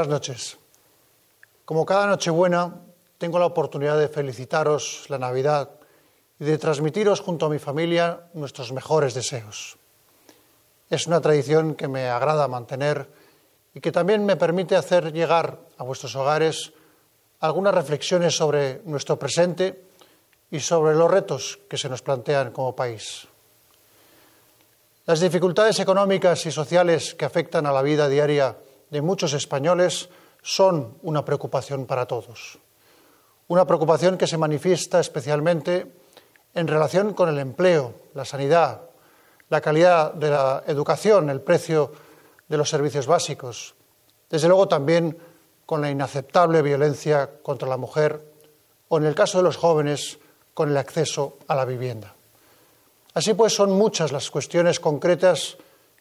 Buenas noches. Como cada Nochebuena, tengo la oportunidad de felicitaros la Navidad y de transmitiros junto a mi familia nuestros mejores deseos. Es una tradición que me agrada mantener y que también me permite hacer llegar a vuestros hogares algunas reflexiones sobre nuestro presente y sobre los retos que se nos plantean como país. Las dificultades económicas y sociales que afectan a la vida diaria de muchos españoles son una preocupación para todos. Una preocupación que se manifiesta especialmente en relación con el empleo, la sanidad, la calidad de la educación, el precio de los servicios básicos. Desde luego también con la inaceptable violencia contra la mujer o, en el caso de los jóvenes, con el acceso a la vivienda. Así pues, son muchas las cuestiones concretas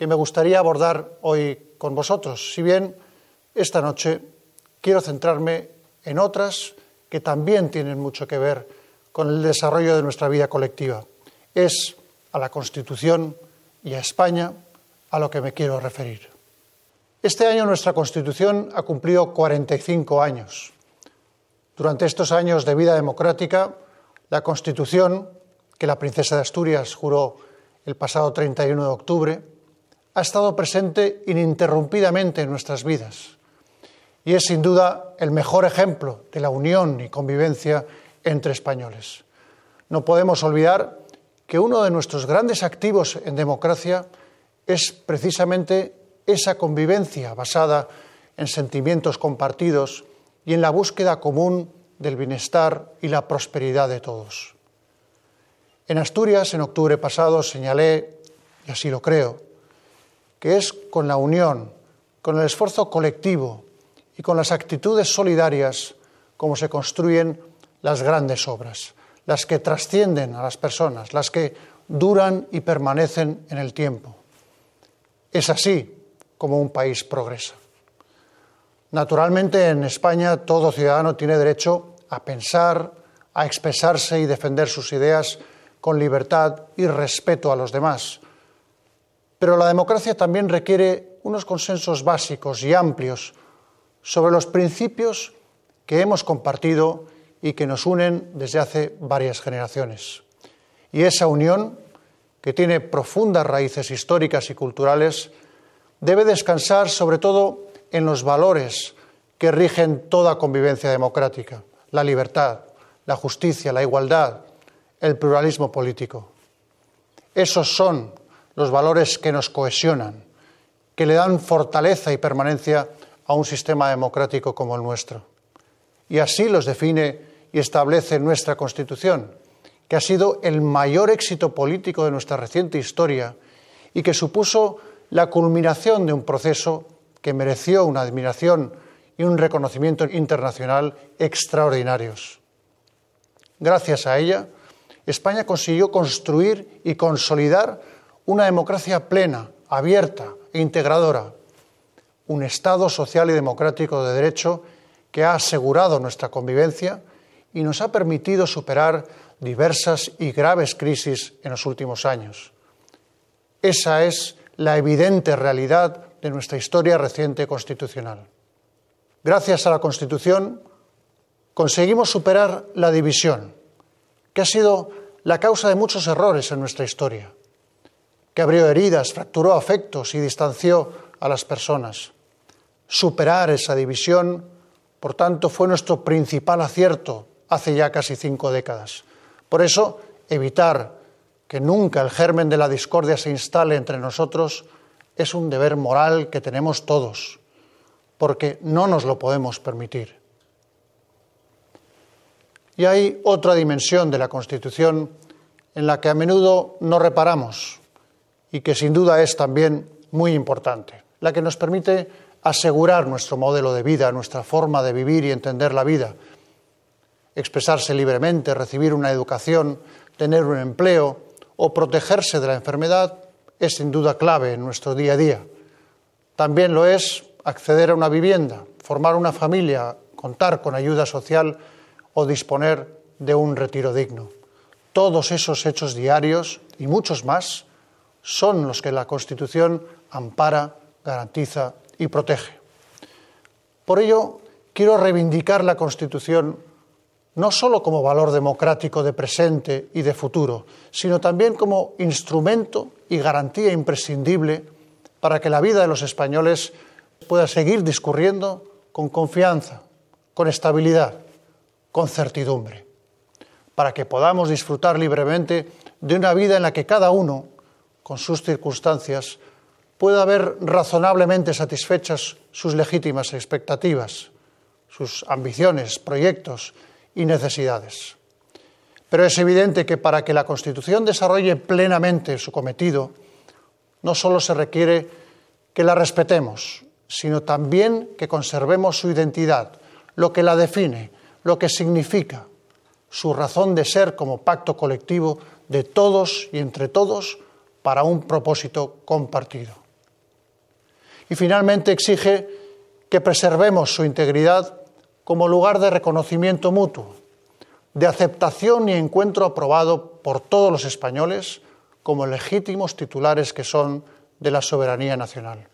que me gustaría abordar hoy con vosotros, si bien esta noche quiero centrarme en otras que también tienen mucho que ver con el desarrollo de nuestra vida colectiva. Es a la Constitución y a España a lo que me quiero referir. Este año nuestra Constitución ha cumplido 45 años. Durante estos años de vida democrática, la Constitución, que la princesa de Asturias juró el pasado 31 de octubre, ha estado presente ininterrumpidamente en nuestras vidas y es sin duda el mejor ejemplo de la unión y convivencia entre españoles. No podemos olvidar que uno de nuestros grandes activos en democracia es precisamente esa convivencia basada en sentimientos compartidos y en la búsqueda común del bienestar y la prosperidad de todos. En Asturias, en octubre pasado, señalé, y así lo creo, que es con la unión, con el esfuerzo colectivo y con las actitudes solidarias como se construyen las grandes obras, las que trascienden a las personas, las que duran y permanecen en el tiempo. Es así como un país progresa. Naturalmente, en España todo ciudadano tiene derecho a pensar, a expresarse y defender sus ideas con libertad y respeto a los demás. Pero la democracia también requiere unos consensos básicos y amplios sobre los principios que hemos compartido y que nos unen desde hace varias generaciones. Y esa unión, que tiene profundas raíces históricas y culturales, debe descansar sobre todo en los valores que rigen toda convivencia democrática, la libertad, la justicia, la igualdad, el pluralismo político. Esos son los valores que nos cohesionan, que le dan fortaleza y permanencia a un sistema democrático como el nuestro. Y así los define y establece nuestra Constitución, que ha sido el mayor éxito político de nuestra reciente historia y que supuso la culminación de un proceso que mereció una admiración y un reconocimiento internacional extraordinarios. Gracias a ella, España consiguió construir y consolidar una democracia plena, abierta e integradora, un Estado social y democrático de derecho que ha asegurado nuestra convivencia y nos ha permitido superar diversas y graves crisis en los últimos años. Esa es la evidente realidad de nuestra historia reciente constitucional. Gracias a la Constitución conseguimos superar la división, que ha sido la causa de muchos errores en nuestra historia, que abrió heridas, fracturó afectos y distanció a las personas. Superar esa división, por tanto, fue nuestro principal acierto hace ya casi cinco décadas. Por eso, evitar que nunca el germen de la discordia se instale entre nosotros es un deber moral que tenemos todos, porque no nos lo podemos permitir. Y hay otra dimensión de la Constitución en la que a menudo no reparamos y que sin duda es también muy importante, la que nos permite asegurar nuestro modelo de vida, nuestra forma de vivir y entender la vida, expresarse libremente, recibir una educación, tener un empleo o protegerse de la enfermedad es sin duda clave en nuestro día a día. También lo es acceder a una vivienda, formar una familia, contar con ayuda social o disponer de un retiro digno. Todos esos hechos diarios y muchos más son los que la Constitución ampara, garantiza y protege. Por ello, quiero reivindicar la Constitución no solo como valor democrático de presente y de futuro, sino también como instrumento y garantía imprescindible para que la vida de los españoles pueda seguir discurriendo con confianza, con estabilidad, con certidumbre, para que podamos disfrutar libremente de una vida en la que cada uno, con sus circunstancias, pueda ver razonablemente satisfechas sus legítimas expectativas, sus ambiciones, proyectos y necesidades. Pero es evidente que para que la Constitución desarrolle plenamente su cometido, no solo se requiere que la respetemos, sino también que conservemos su identidad, lo que la define, lo que significa, su razón de ser como pacto colectivo de todos y entre todos para un propósito compartido. Y finalmente exige que preservemos su integridad como lugar de reconocimiento mutuo, de aceptación y encuentro aprobado por todos los españoles como legítimos titulares que son de la soberanía nacional.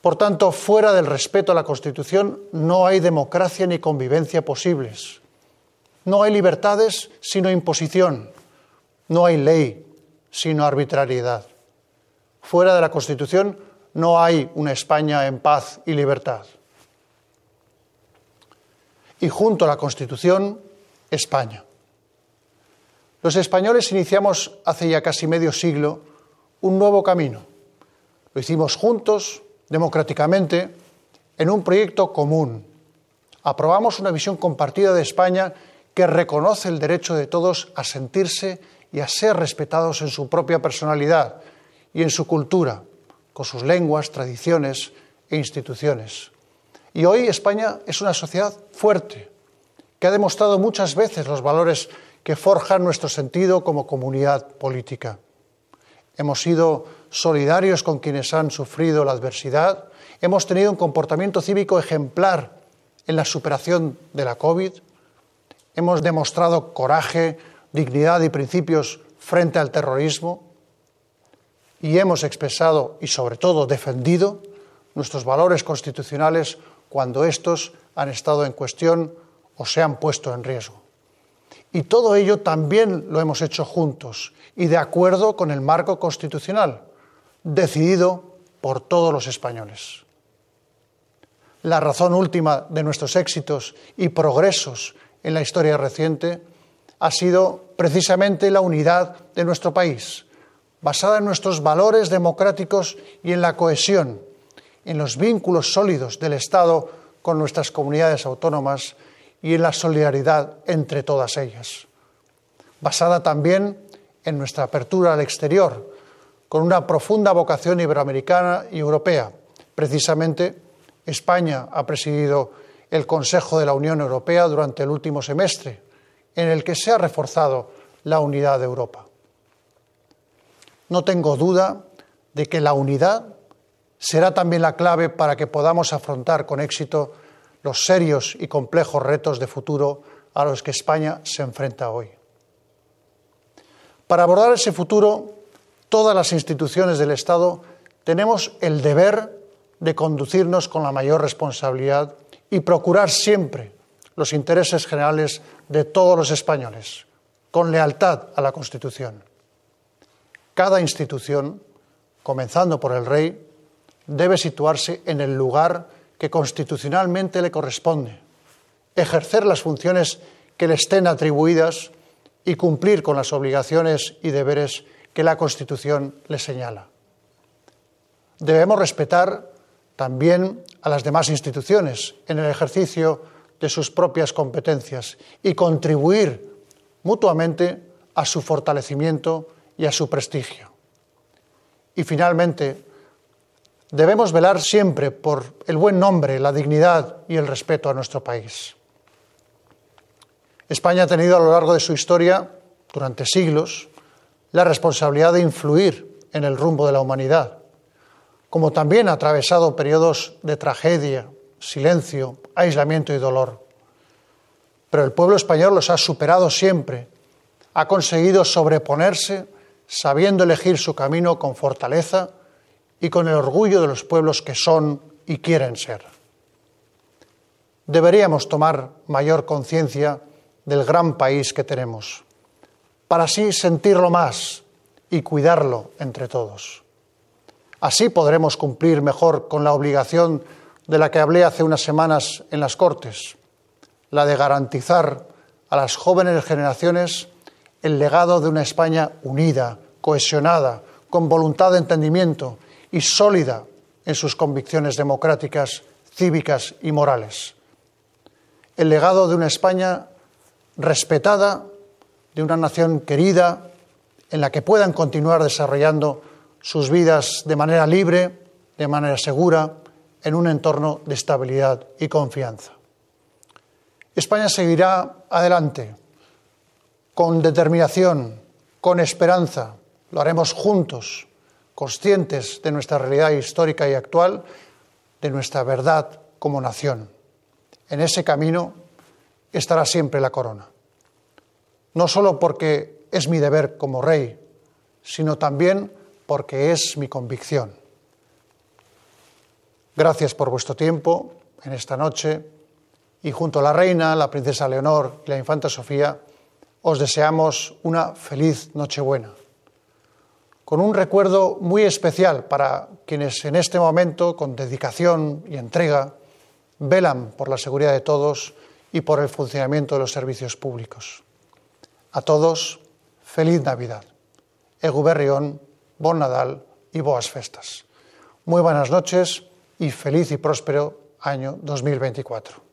Por tanto, fuera del respeto a la Constitución no hay democracia ni convivencia posibles. No hay libertades sino imposición. No hay ley sino arbitrariedad. Fuera de la Constitución no hay una España en paz y libertad. Y junto a la Constitución, España. Los españoles iniciamos hace ya casi medio siglo un nuevo camino. Lo hicimos juntos, democráticamente, en un proyecto común. Aprobamos una visión compartida de España que reconoce el derecho de todos a sentirse y a ser respetados en su propia personalidad y en su cultura, con sus lenguas, tradiciones e instituciones. Y hoy España es una sociedad fuerte, que ha demostrado muchas veces los valores que forjan nuestro sentido como comunidad política. Hemos sido solidarios con quienes han sufrido la adversidad, hemos tenido un comportamiento cívico ejemplar en la superación de la COVID, hemos demostrado coraje, dignidad y principios frente al terrorismo y hemos expresado y sobre todo defendido nuestros valores constitucionales cuando estos han estado en cuestión o se han puesto en riesgo. Y todo ello también lo hemos hecho juntos y de acuerdo con el marco constitucional, decidido por todos los españoles. La razón última de nuestros éxitos y progresos en la historia reciente ha sido precisamente la unidad de nuestro país, basada en nuestros valores democráticos y en la cohesión, en los vínculos sólidos del Estado con nuestras comunidades autónomas y en la solidaridad entre todas ellas, basada también en nuestra apertura al exterior, con una profunda vocación iberoamericana y europea. Precisamente, España ha presidido el Consejo de la Unión Europea durante el último semestre, en el que se ha reforzado la unidad de Europa. No tengo duda de que la unidad será también la clave para que podamos afrontar con éxito los serios y complejos retos de futuro a los que España se enfrenta hoy. Para abordar ese futuro, todas las instituciones del Estado tenemos el deber de conducirnos con la mayor responsabilidad y procurar siempre los intereses generales de todos los españoles, con lealtad a la Constitución. Cada institución, comenzando por el Rey, debe situarse en el lugar que constitucionalmente le corresponde, ejercer las funciones que le estén atribuidas y cumplir con las obligaciones y deberes que la Constitución le señala. Debemos respetar también a las demás instituciones en el ejercicio de sus propias competencias y contribuir mutuamente a su fortalecimiento y a su prestigio. Y finalmente, Debemos velar siempre por el buen nombre, la dignidad y el respeto a nuestro país. España ha tenido a lo largo de su historia, durante siglos, la responsabilidad de influir en el rumbo de la humanidad, como también ha atravesado periodos de tragedia, silencio, aislamiento y dolor. Pero el pueblo español los ha superado siempre, ha conseguido sobreponerse sabiendo elegir su camino con fortaleza y con el orgullo de los pueblos que son y quieren ser. deberíamos tomar mayor conciencia del gran país que tenemos, para así sentirlo más y cuidarlo entre todos. Así podremos cumplir mejor con la obligación de la que hablé hace unas semanas en las Cortes, la de garantizar a las jóvenes generaciones el legado de una España unida, cohesionada, con voluntad de entendimiento y sólida en sus convicciones democráticas, cívicas y morales. El legado de una España respetada, de una nación querida, en la que puedan continuar desarrollando sus vidas de manera libre, de manera segura, en un entorno de estabilidad y confianza. España seguirá adelante con determinación, con esperanza. Lo haremos juntos, conscientes de nuestra realidad histórica y actual, de nuestra verdad como nación. En ese camino estará siempre la corona. No solo porque es mi deber como rey, sino también porque es mi convicción. Gracias por vuestro tiempo en esta noche y junto a la reina, la princesa Leonor y la infanta Sofía, os deseamos una feliz Nochebuena, con un recuerdo muy especial para quienes en este momento, con dedicación y entrega, velan por la seguridad de todos y por el funcionamiento de los servicios públicos. A todos, feliz Navidad. Eguberrión, bon Nadal y boas festas. Muy buenas noches y feliz y próspero año 2024.